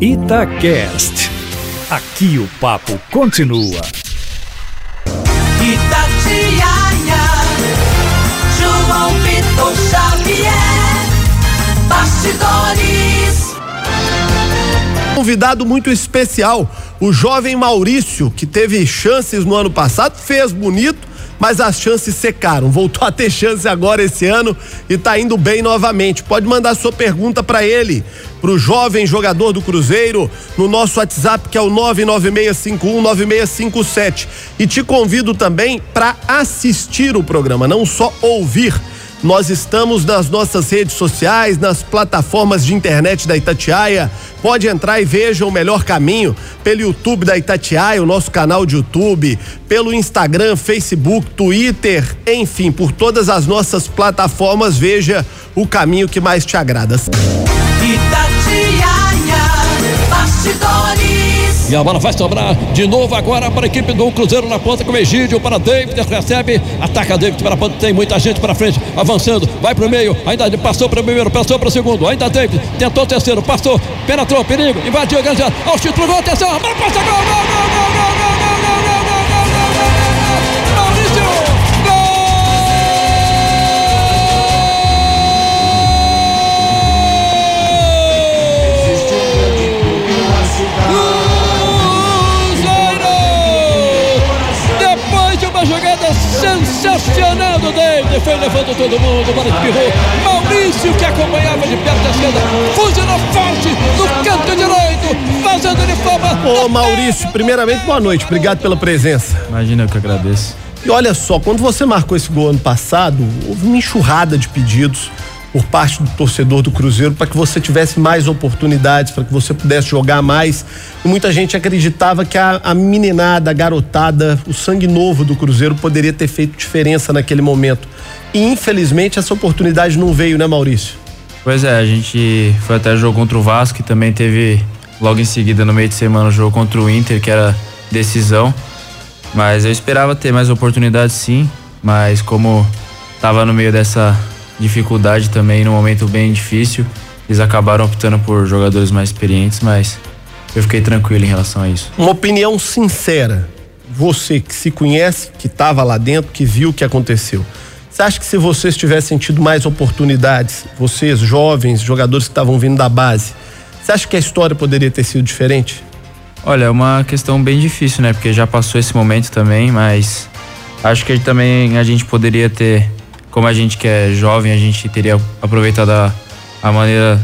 Itacast. Aqui o papo continua. Itatiaia, João Vitor Xavier, Bastidores. Convidado muito especial, o jovem Maurício, que teve chances no ano passado, fez bonito, mas as chances secaram. Voltou a ter chance agora esse ano e tá indo bem novamente. Pode mandar sua pergunta para ele, pro jovem jogador do Cruzeiro, no nosso WhatsApp que é o 996519657. E te convido também para assistir o programa, não só ouvir. Nós estamos nas nossas redes sociais, nas plataformas de internet da Itatiaia. Pode entrar e veja o melhor caminho pelo YouTube da Itatiaia, o nosso canal de YouTube, pelo Instagram, Facebook, Twitter, enfim, por todas as nossas plataformas, veja o caminho que mais te agrada. Itatiaia, Bastidores. E a bola vai sobrar de novo agora para a equipe do Cruzeiro na ponta com o Egídio para David, recebe, ataca David para a ponta, tem muita gente para frente, avançando, vai para o meio, ainda passou para o primeiro, passou para o segundo, ainda David, tentou o terceiro, passou, penetrou, perigo, invadiu a grande área, ao título, gol, atenção, a bola passa, gol, gol, gol, gol, gol, do David, foi levando todo mundo, bola espirrou. Maurício, que acompanhava de perto a esquerda, fuzilou forte no canto direito, fazendo de forma. Ô Maurício, primeiramente, boa noite, obrigado pela presença. Imagina, eu que agradeço. E olha só, quando você marcou esse gol ano passado, houve uma enxurrada de pedidos por parte do torcedor do Cruzeiro para que você tivesse mais oportunidades, para que você pudesse jogar mais. E muita gente acreditava que a, a meninada, a garotada, o sangue novo do Cruzeiro poderia ter feito diferença naquele momento. E infelizmente essa oportunidade não veio, né, Maurício? Pois é, a gente foi até o jogo contra o Vasco e também teve logo em seguida, no meio de semana, o jogo contra o Inter, que era decisão. Mas eu esperava ter mais oportunidades sim, mas como tava no meio dessa dificuldade também, num momento bem difícil, eles acabaram optando por jogadores mais experientes, mas eu fiquei tranquilo em relação a isso. Uma opinião sincera. Você que se conhece, que estava lá dentro, que viu o que aconteceu. Você acha que se vocês tivessem tido mais oportunidades, vocês, jovens, jogadores que estavam vindo da base, você acha que a história poderia ter sido diferente? Olha, é uma questão bem difícil, né? Porque já passou esse momento também, mas acho que também a gente poderia ter, como a gente que é jovem, a gente teria aproveitado a, a maneira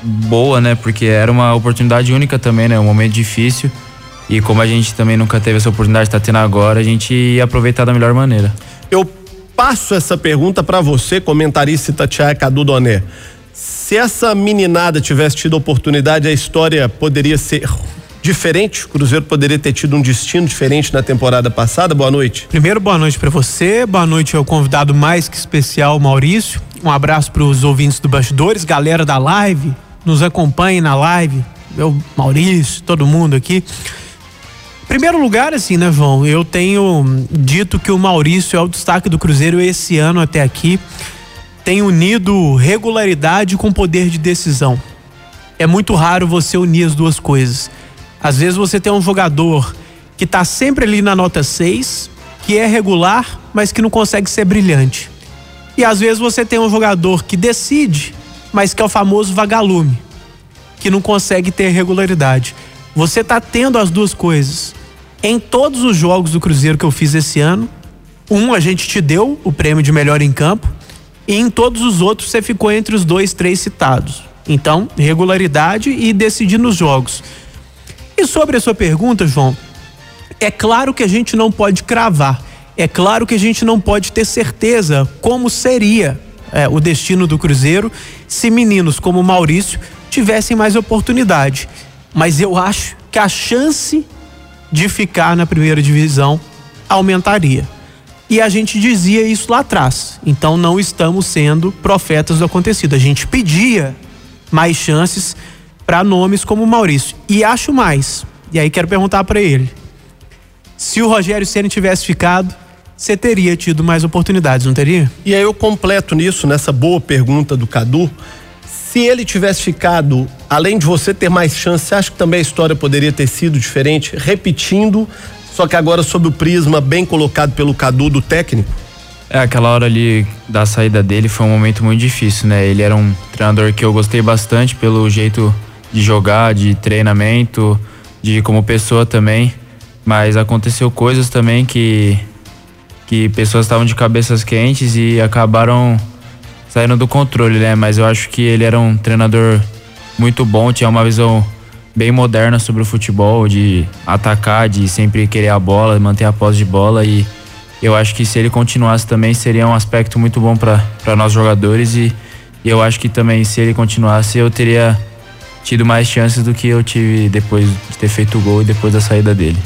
boa, né? Porque era uma oportunidade única também, né? Um momento difícil. E como a gente também nunca teve essa oportunidade, está tendo agora, a gente ia aproveitar da melhor maneira. Eu passo essa pergunta para você, comentarista Tatiaia Cadu Doné. Se essa meninada tivesse tido oportunidade, a história poderia ser diferente? O Cruzeiro poderia ter tido um destino diferente na temporada passada? Boa noite. Primeiro, boa noite para você, boa noite ao convidado mais que especial, Maurício. Um abraço para os ouvintes do Bastidores, galera da live, nos acompanhe na live, meu Maurício, todo mundo aqui. Primeiro lugar, assim, né, João? Eu tenho dito que o Maurício é o destaque do Cruzeiro esse ano até aqui. Tem unido regularidade com poder de decisão. É muito raro você unir as duas coisas. Às vezes você tem um jogador que tá sempre ali na nota 6, que é regular, mas que não consegue ser brilhante. E às vezes você tem um jogador que decide, mas que é o famoso vagalume, que não consegue ter regularidade. Você tá tendo as duas coisas. Em todos os jogos do Cruzeiro que eu fiz esse ano, um a gente te deu o prêmio de melhor em campo, e em todos os outros você ficou entre os dois, três citados. Então, regularidade e decidir nos jogos. E sobre a sua pergunta, João, é claro que a gente não pode cravar, é claro que a gente não pode ter certeza como seria é, o destino do Cruzeiro se meninos como Maurício tivessem mais oportunidade. Mas eu acho que a chance de ficar na primeira divisão aumentaria. E a gente dizia isso lá atrás. Então não estamos sendo profetas do acontecido. A gente pedia mais chances para nomes como o Maurício. E acho mais. E aí quero perguntar para ele. Se o Rogério Ceni tivesse ficado, você teria tido mais oportunidades, não teria? E aí eu completo nisso, nessa boa pergunta do Cadu. Se ele tivesse ficado, além de você ter mais chance, você acha que também a história poderia ter sido diferente, repetindo, só que agora sob o prisma bem colocado pelo Cadu do técnico? É, aquela hora ali da saída dele foi um momento muito difícil, né? Ele era um treinador que eu gostei bastante pelo jeito de jogar, de treinamento, de como pessoa também. Mas aconteceu coisas também que que pessoas estavam de cabeças quentes e acabaram saindo do controle, né? Mas eu acho que ele era um treinador muito bom, tinha uma visão bem moderna sobre o futebol, de atacar, de sempre querer a bola, manter a posse de bola e eu acho que se ele continuasse também seria um aspecto muito bom para nós jogadores e, e eu acho que também se ele continuasse eu teria tido mais chances do que eu tive depois de ter feito o gol e depois da saída dele.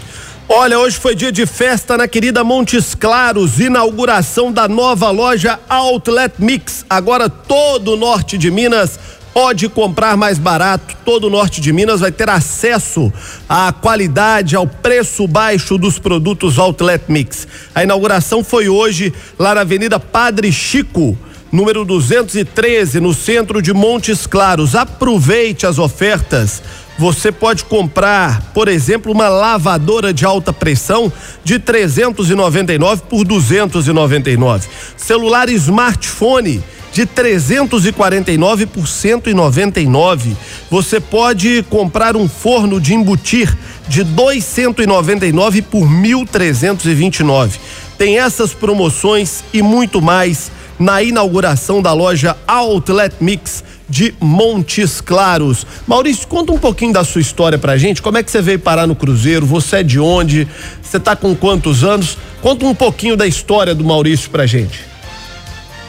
Olha, hoje foi dia de festa na querida Montes Claros, inauguração da nova loja Outlet Mix. Agora todo o norte de Minas pode comprar mais barato. Todo o norte de Minas vai ter acesso à qualidade, ao preço baixo dos produtos Outlet Mix. A inauguração foi hoje lá na Avenida Padre Chico número 213, no centro de Montes Claros. Aproveite as ofertas. Você pode comprar, por exemplo, uma lavadora de alta pressão de 399 por 299. Celular smartphone de 349 por 199. Você pode comprar um forno de embutir de 299 por 1329. Tem essas promoções e muito mais na inauguração da loja Outlet Mix de Montes Claros. Maurício, conta um pouquinho da sua história pra gente. Como é que você veio parar no Cruzeiro? Você é de onde? Você tá com quantos anos? Conta um pouquinho da história do Maurício pra gente.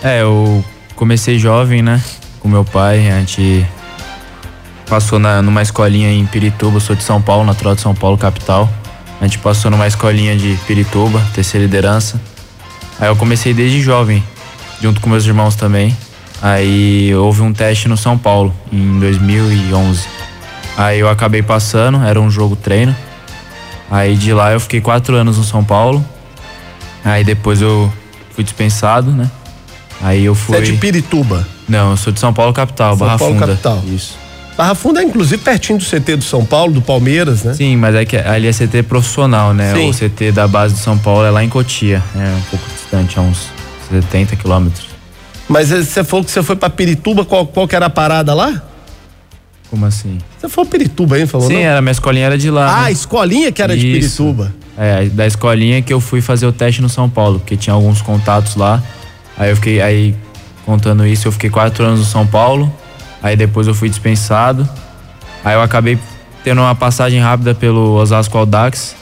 É, eu comecei jovem, né? Com meu pai, a gente passou na, numa escolinha em Pirituba, sou de São Paulo, natural de São Paulo, capital. A gente passou numa escolinha de Pirituba, terceira liderança. Aí eu comecei desde jovem, junto com meus irmãos também. Aí houve um teste no São Paulo em 2011. Aí eu acabei passando, era um jogo treino. Aí de lá eu fiquei quatro anos no São Paulo. Aí depois eu fui dispensado, né? Aí eu fui. Você é de Pirituba? Não, eu sou de São Paulo capital, São Barra Paulo Funda. capital. Isso. Barra Funda é inclusive pertinho do CT do São Paulo, do Palmeiras, né? Sim, mas é que ali é CT profissional, né? Sim. O CT da base de São Paulo é lá em Cotia, é um pouco distante, a uns 70 quilômetros. Mas você falou que você foi pra Pirituba, qual, qual que era a parada lá? Como assim? Você foi pra Pirituba, hein? Falou Sim, não? era, minha escolinha era de lá. Ah, a né? escolinha que era de Isso. Pirituba. É, da escolinha que eu fui fazer o teste no São Paulo, porque tinha alguns contatos lá. Aí eu fiquei, aí contando isso, eu fiquei quatro anos no São Paulo. Aí depois eu fui dispensado. Aí eu acabei tendo uma passagem rápida pelo Osasco Aldax.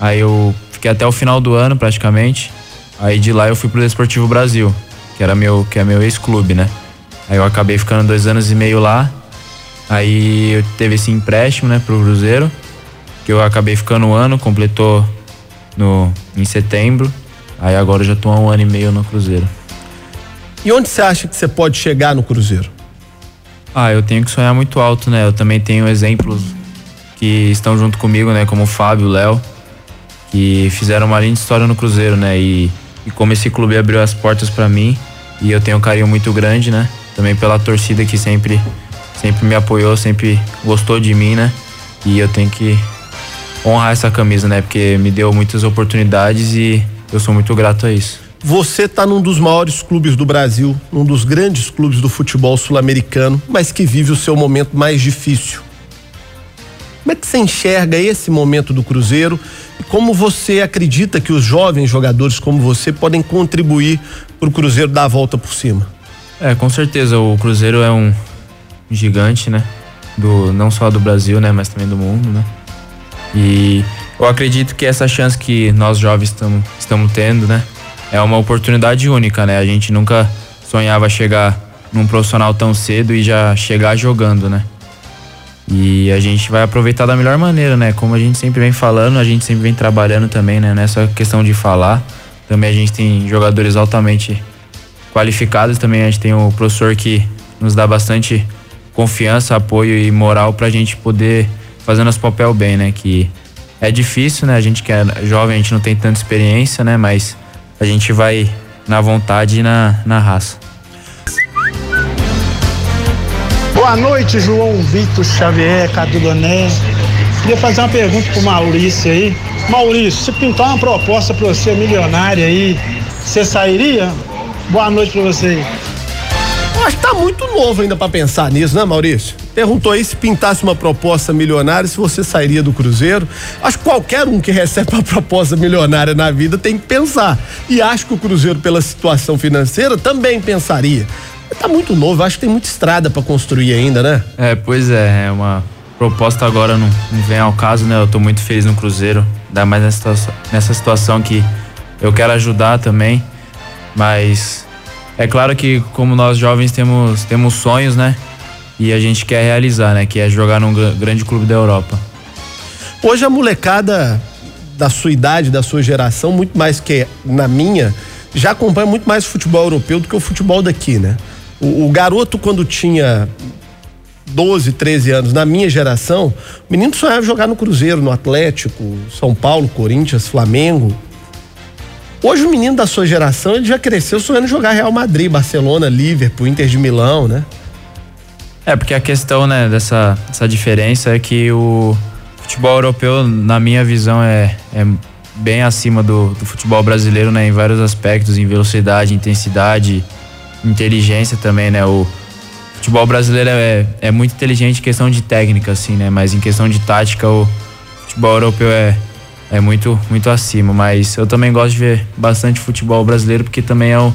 Aí eu fiquei até o final do ano praticamente. Aí de lá eu fui pro Desportivo Brasil, que era meu, que é meu ex-clube, né? Aí eu acabei ficando dois anos e meio lá. Aí eu teve esse empréstimo, né, pro Cruzeiro, que eu acabei ficando um ano, completou no em setembro. Aí agora eu já tô há um ano e meio no Cruzeiro. E onde você acha que você pode chegar no Cruzeiro? Ah, eu tenho que sonhar muito alto, né? Eu também tenho exemplos que estão junto comigo, né? Como o Fábio, o Léo, que fizeram uma linda história no Cruzeiro, né? E, e como esse clube abriu as portas pra mim, e eu tenho um carinho muito grande, né? Também pela torcida que sempre, sempre me apoiou, sempre gostou de mim, né? E eu tenho que honrar essa camisa, né? Porque me deu muitas oportunidades e eu sou muito grato a isso. Você tá num dos maiores clubes do Brasil, num dos grandes clubes do futebol sul-americano, mas que vive o seu momento mais difícil. Como é que você enxerga esse momento do Cruzeiro como você acredita que os jovens jogadores como você podem contribuir para o Cruzeiro dar a volta por cima? É, com certeza o Cruzeiro é um gigante, né? Do não só do Brasil, né, mas também do mundo, né? E eu acredito que essa chance que nós jovens estamos estamos tendo, né, é uma oportunidade única, né? A gente nunca sonhava chegar num profissional tão cedo e já chegar jogando, né? E a gente vai aproveitar da melhor maneira, né? Como a gente sempre vem falando, a gente sempre vem trabalhando também, né? Nessa questão de falar. Também a gente tem jogadores altamente qualificados, também a gente tem o professor que nos dá bastante confiança, apoio e moral pra gente poder fazer nosso papel bem, né? Que é difícil, né? A gente que é jovem, a gente não tem tanta experiência, né? Mas a gente vai na vontade e na, na raça. Boa noite, João Vitor Xavier, Cadu Doné. Queria fazer uma pergunta pro Maurício aí. Maurício, se pintar uma proposta pra você milionária aí, você sairia? Boa noite pra você aí. Acho que tá muito novo ainda pra pensar nisso, né, Maurício? Perguntou aí se pintasse uma proposta milionária, se você sairia do Cruzeiro. Acho que qualquer um que recebe uma proposta milionária na vida tem que pensar. E acho que o Cruzeiro, pela situação financeira, também pensaria. Tá muito novo, acho que tem muita estrada pra construir ainda, né? É, pois é, é uma proposta agora não, não vem ao caso, né? Eu tô muito feliz no Cruzeiro, ainda mais nessa situação, nessa situação que eu quero ajudar também, mas é claro que como nós jovens temos temos sonhos, né? E a gente quer realizar, né? Que é jogar num gra- grande clube da Europa. Hoje a molecada da sua idade, da sua geração, muito mais que na minha, já acompanha muito mais o futebol europeu do que o futebol daqui, né? O, o garoto, quando tinha 12, 13 anos, na minha geração, o menino sonhava jogar no Cruzeiro, no Atlético, São Paulo, Corinthians, Flamengo. Hoje o menino da sua geração, ele já cresceu sonhando jogar Real Madrid, Barcelona, Liverpool, Inter de Milão, né? É, porque a questão, né, dessa, dessa diferença é que o futebol europeu, na minha visão, é, é bem acima do, do futebol brasileiro, né, em vários aspectos, em velocidade, intensidade, inteligência também, né, o futebol brasileiro é, é muito inteligente em questão de técnica, assim, né, mas em questão de tática, o futebol europeu é, é muito, muito acima, mas eu também gosto de ver bastante futebol brasileiro, porque também é o,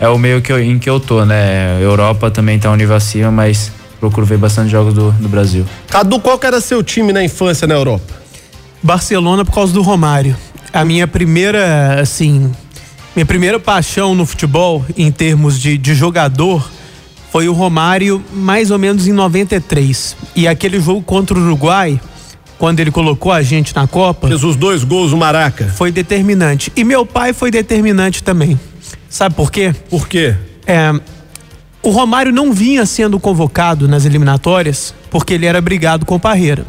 é o meio que eu, em que eu tô, né, Europa também tá um nível acima, mas procuro ver bastante jogos do, do Brasil. Cadu, qual que era seu time na infância na Europa? Barcelona por causa do Romário. A minha primeira, assim, minha primeira paixão no futebol, em termos de, de jogador, foi o Romário, mais ou menos em 93. E aquele jogo contra o Uruguai, quando ele colocou a gente na Copa, Fez os dois gols no Maraca. foi determinante. E meu pai foi determinante também. Sabe por quê? Por quê? É, o Romário não vinha sendo convocado nas eliminatórias porque ele era brigado com o Parreira.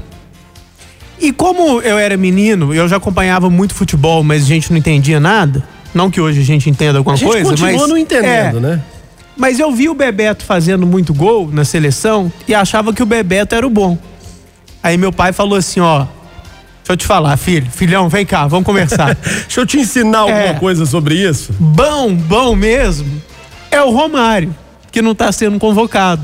E como eu era menino, eu já acompanhava muito futebol, mas a gente não entendia nada. Não que hoje a gente entenda alguma A gente coisa, continua mas não entendendo, é, né? Mas eu vi o Bebeto fazendo muito gol na seleção e achava que o Bebeto era o bom. Aí meu pai falou assim, ó, deixa eu te falar, filho, filhão, vem cá, vamos conversar. Deixa eu te ensinar alguma É. coisa sobre isso. bom, bom mesmo, é o Romário, que não tá sendo convocado.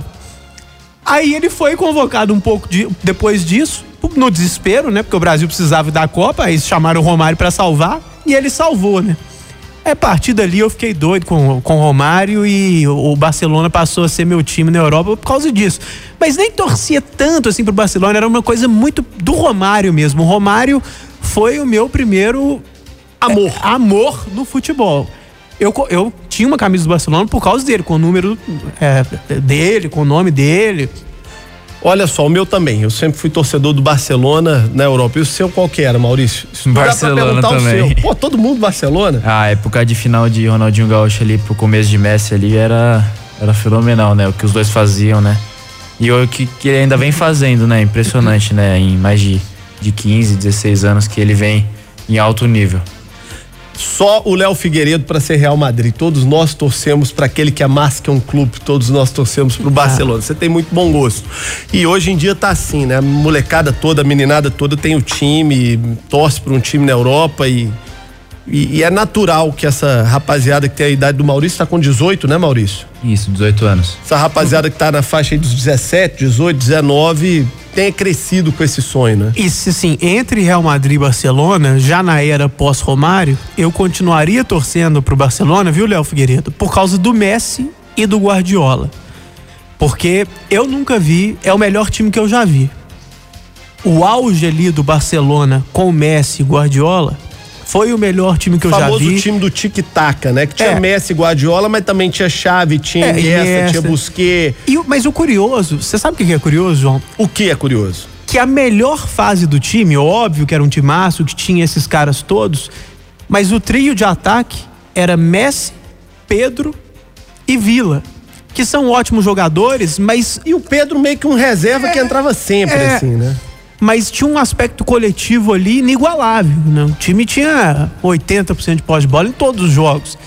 Aí ele foi convocado um pouco de- depois disso, no desespero, né? Porque o Brasil precisava da Copa, aí chamaram o Romário pra salvar e ele salvou, né? É, a partir dali eu fiquei doido com, com o Romário e o Barcelona passou a ser meu time na Europa por causa disso. Mas nem torcia tanto assim pro Barcelona, era uma coisa muito do Romário mesmo. O Romário foi o meu primeiro Amor. é, amor no futebol. Eu, eu tinha uma camisa do Barcelona por causa dele, com o número é, dele, com o nome dele. Olha só, o meu também. Eu sempre fui torcedor do Barcelona na Europa. E o seu qual que era, Maurício? Isso Barcelona perguntar o também. seu. Pô, todo mundo Barcelona? A época de final de Ronaldinho Gaúcho ali pro começo de Messi ali era, era fenomenal, né? O que os dois faziam, né? E o que, que ele ainda vem fazendo, né? Impressionante, né? Em mais de, de 15, 16 anos que ele vem em alto nível. Só o Léo Figueiredo para ser Real Madrid. Todos nós torcemos para aquele que é mais que um clube. Todos nós torcemos pro Barcelona. Você tem muito bom gosto. E hoje em dia tá assim, né? A molecada toda, a meninada toda tem o time, torce para um time na Europa e, e, e é natural que essa rapaziada que tem a idade do Maurício tá com 18, né, Maurício? Isso, 18 anos. Essa rapaziada que tá na faixa aí dos 17, 18, 19 tenha crescido com esse sonho, né? E assim, entre Real Madrid e Barcelona, já na era pós-Romário, eu continuaria torcendo pro Barcelona, viu, Léo Figueiredo? Por causa do Messi e do Guardiola. Porque eu nunca vi, é o melhor time que eu já vi. O auge ali do Barcelona com Messi e Guardiola foi o melhor time que eu O já famoso vi. time do tic-tac, né? Que tinha É. Messi e Guardiola, mas também tinha Xavi, tinha É, Iniesta, tinha Busquets. E mas o curioso, você sabe o que é curioso, João? O que é curioso? que a melhor fase do time, óbvio que era um timaço, que tinha esses caras todos, mas o trio de ataque era Messi, Pedro e Vila, que são ótimos jogadores, mas, E o Pedro meio que um reserva que entrava sempre, é. assim, né? Mas tinha um aspecto coletivo ali inigualável. Né? O time tinha 80% de pós de bola em todos os jogos.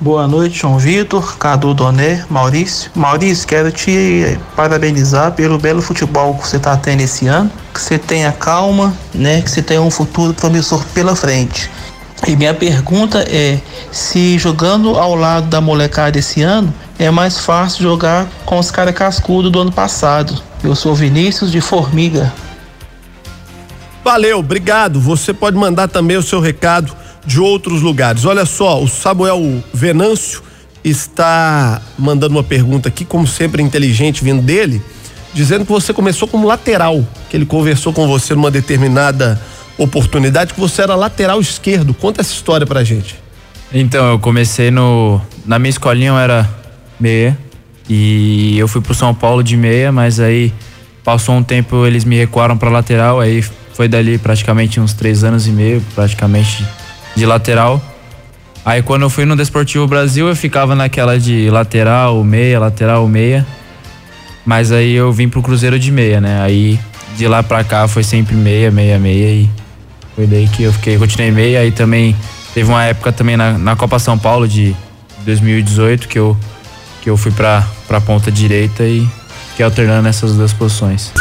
Boa noite, João Vitor, Cadu Doné, Maurício. Maurício, quero te parabenizar pelo belo futebol que você está tendo esse ano. Que você tenha calma, né? Que você tenha um futuro promissor pela frente. E minha pergunta é: se jogando ao lado da molecada esse ano, é mais fácil jogar com os caras cascudos do ano passado? Eu sou Vinícius de Formiga. Valeu, obrigado. Você pode mandar também o seu recado de outros lugares. Olha só, o Samuel Venâncio está mandando uma pergunta aqui, como sempre inteligente vindo dele, dizendo que você começou como lateral, que ele conversou com você numa determinada oportunidade que você era lateral esquerdo. Conta essa história pra gente. Então, eu comecei no. Na minha escolinha eu era meia. E eu fui pro São Paulo de meia, mas aí passou um tempo, eles me recuaram pra lateral, aí foi dali praticamente uns três anos e meio, praticamente de lateral. Aí quando eu fui no Desportivo Brasil, eu ficava naquela de lateral, meia, lateral, meia. Mas aí eu vim pro Cruzeiro de meia, né? Aí de lá pra cá foi sempre meia, meia, meia e foi daí que eu fiquei, continuei meia. Aí também teve uma época também na, na Copa São Paulo de 2018 que eu, que eu fui pra, pra ponta direita e fiquei alternando nessas duas posições.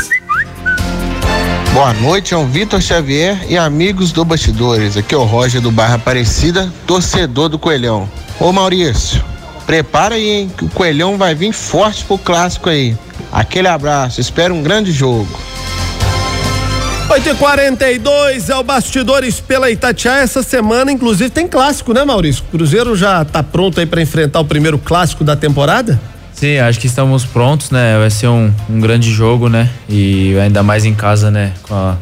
Boa noite, João Vitor Xavier e amigos do Bastidores. Aqui é o Roger do Barra Aparecida, torcedor do Coelhão. Ô Maurício, prepara aí, hein, que o Coelhão vai vir forte pro clássico aí. Aquele abraço, espero um grande jogo. 8 e 42 é o Bastidores pela Itatiaia. Essa semana, inclusive, tem clássico, né, Maurício? O Cruzeiro já tá pronto aí para enfrentar o primeiro clássico da temporada? Sim, acho que estamos prontos, né? Vai ser um, um grande jogo, né? E ainda mais em casa, né? Com, a,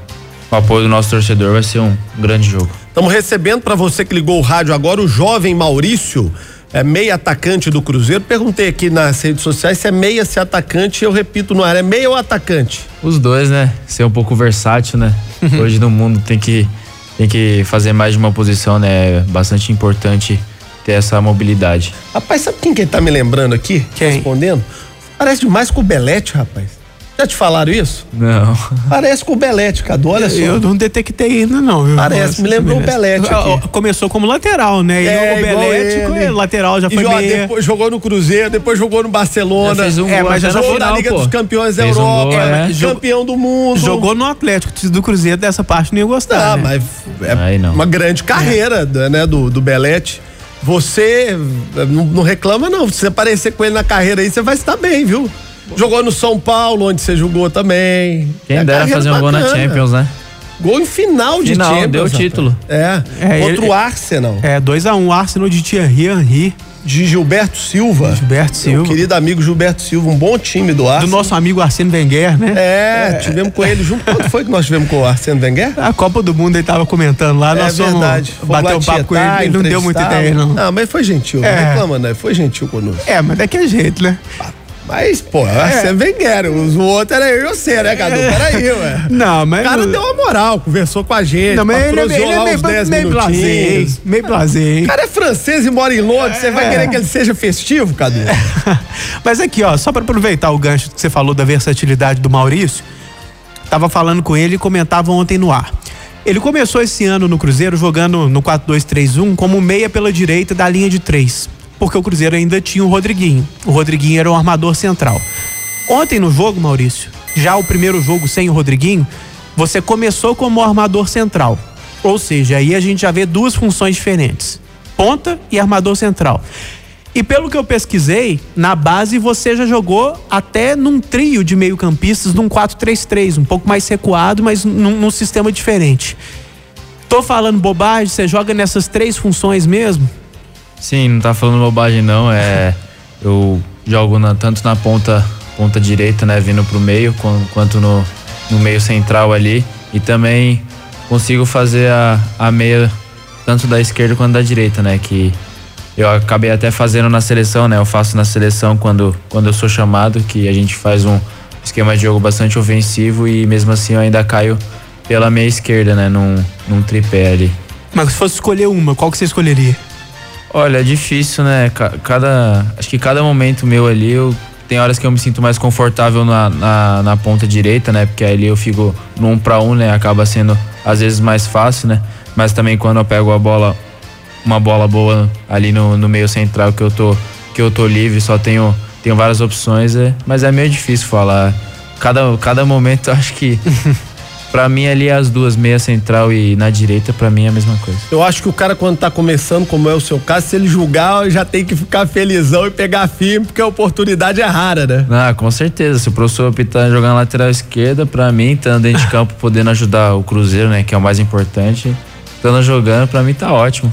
com o apoio do nosso torcedor, vai ser um, grande jogo. Estamos recebendo para você que ligou o rádio agora o jovem Maurício, é meia atacante do Cruzeiro. Perguntei aqui nas redes sociais se é meia, se é atacante. Eu repito no ar, é meia ou atacante? Os dois, né? Ser um pouco versátil, né? Hoje no mundo tem que, tem que fazer mais de uma posição, né? É bastante importante ter essa mobilidade. Rapaz, sabe quem que tá me lembrando aqui? Quem? Respondendo? Parece demais com o Belete, rapaz. Já te falaram isso? Não. Parece com o Belete, Cadu, olha só. Eu não detectei ainda, não. viu? Parece, Nossa, me lembrou o. Belete aqui. Ah, Começou como lateral, né? E É, o Belete, ele. foi lateral, já E foi ó, meia. depois jogou no Cruzeiro, depois jogou no Barcelona. Já fez um É, gol mas já jogou na Liga pô. dos Campeões da Fez um Europa, gol, é. campeão do mundo. Jogou no Atlético do Cruzeiro, dessa parte não ia gostar. Ah, né? mas é Aí não. uma grande carreira, né, do, do Belete. Você eh, não, não reclama, não. Se você aparecer com ele na carreira aí, você vai estar bem, viu? Jogou no São Paulo, onde você jogou também. Quem É dera fazer um gol na. Champions, né? Gol em final de Final, Champions. deu o título. É, É, contra ele- o Arsenal, É, 2x1, um, Arsenal de Thierry Henry, de Gilberto Silva. Gilberto Silva. querido amigo Gilberto Silva, um bom time do Do Arsenal. nosso amigo Arsene Wenger, né? É, tivemos com ele junto. Quando foi que nós tivemos com o Arsene Wenger? A Copa do Mundo ele tava comentando lá, é nós fomos verdade. Fomos bater um papo com ele, ele não deu muita ideia, não. Ah, mas foi gentil. É. Não reclama, né? Foi gentil conosco. É, mas daquele jeito, né? Mas, pô, Arsene Wenger. O outro era eu e você, né, Cadu? Peraí, ué. Não, mas. O cara deu uma moral, conversou com a gente, Não, mas ele, é- ele é meio, uns 10 meio hein? minutinhos. Meio blasé, hein? O cara é francês e mora em Londres, você vai É. querer que ele seja festivo, Cadu? Mas aqui, ó, só pra aproveitar o gancho que você falou da versatilidade do Maurício, tava falando com ele e comentava ontem no ar. Ele começou esse ano no Cruzeiro jogando no 4-2-3-1 como meia pela direita da linha de três, porque o Cruzeiro ainda tinha o Rodriguinho. O Rodriguinho era o armador central. Ontem no jogo, Maurício, já o primeiro jogo sem o Rodriguinho, você começou como armador central. Ou seja, aí a gente já vê duas funções diferentes: ponta e armador central. E pelo que eu pesquisei, na base você já jogou até num trio de meio-campistas, num 4-3-3, um pouco mais recuado, mas num, num sistema diferente. Tô falando bobagem, você joga nessas três funções mesmo? Sim, não tá falando bobagem não, é eu jogo na- tanto na ponta ponta direita, né, vindo pro meio, quan- quanto no, no meio central ali e também consigo fazer a, a meia tanto da esquerda quanto da direita, né, que eu acabei até fazendo na seleção, né, eu faço na seleção quando quando eu sou chamado, que a gente faz um esquema de jogo bastante ofensivo e mesmo assim eu ainda caio pela meia esquerda, né, num, num tripé ali. Mas se fosse escolher uma, qual que você escolheria? Olha, é difícil, né? Ca- Cada. Acho que cada momento meu ali, eu. Tem horas que eu me sinto mais confortável na, na, na ponta direita, né? Porque ali eu fico no um pra um, né? Acaba sendo às vezes mais fácil, né? Mas também quando eu pego a bola uma bola boa ali no, no meio central que eu tô que eu tô livre, só tenho tenho várias opções, é, mas é meio difícil falar. Cada, cada momento eu acho que Pra mim ali as duas, meia central e na direita, pra mim é a mesma coisa. Eu acho que o cara quando tá começando, como é o seu caso, se ele julgar, já tem que ficar felizão e pegar firme, porque a oportunidade é rara, né? Ah, com certeza. Se o professor optar em jogar na lateral esquerda, pra mim, estando dentro de campo, podendo ajudar o Cruzeiro, né, que é o mais importante, estando jogando, pra mim tá ótimo.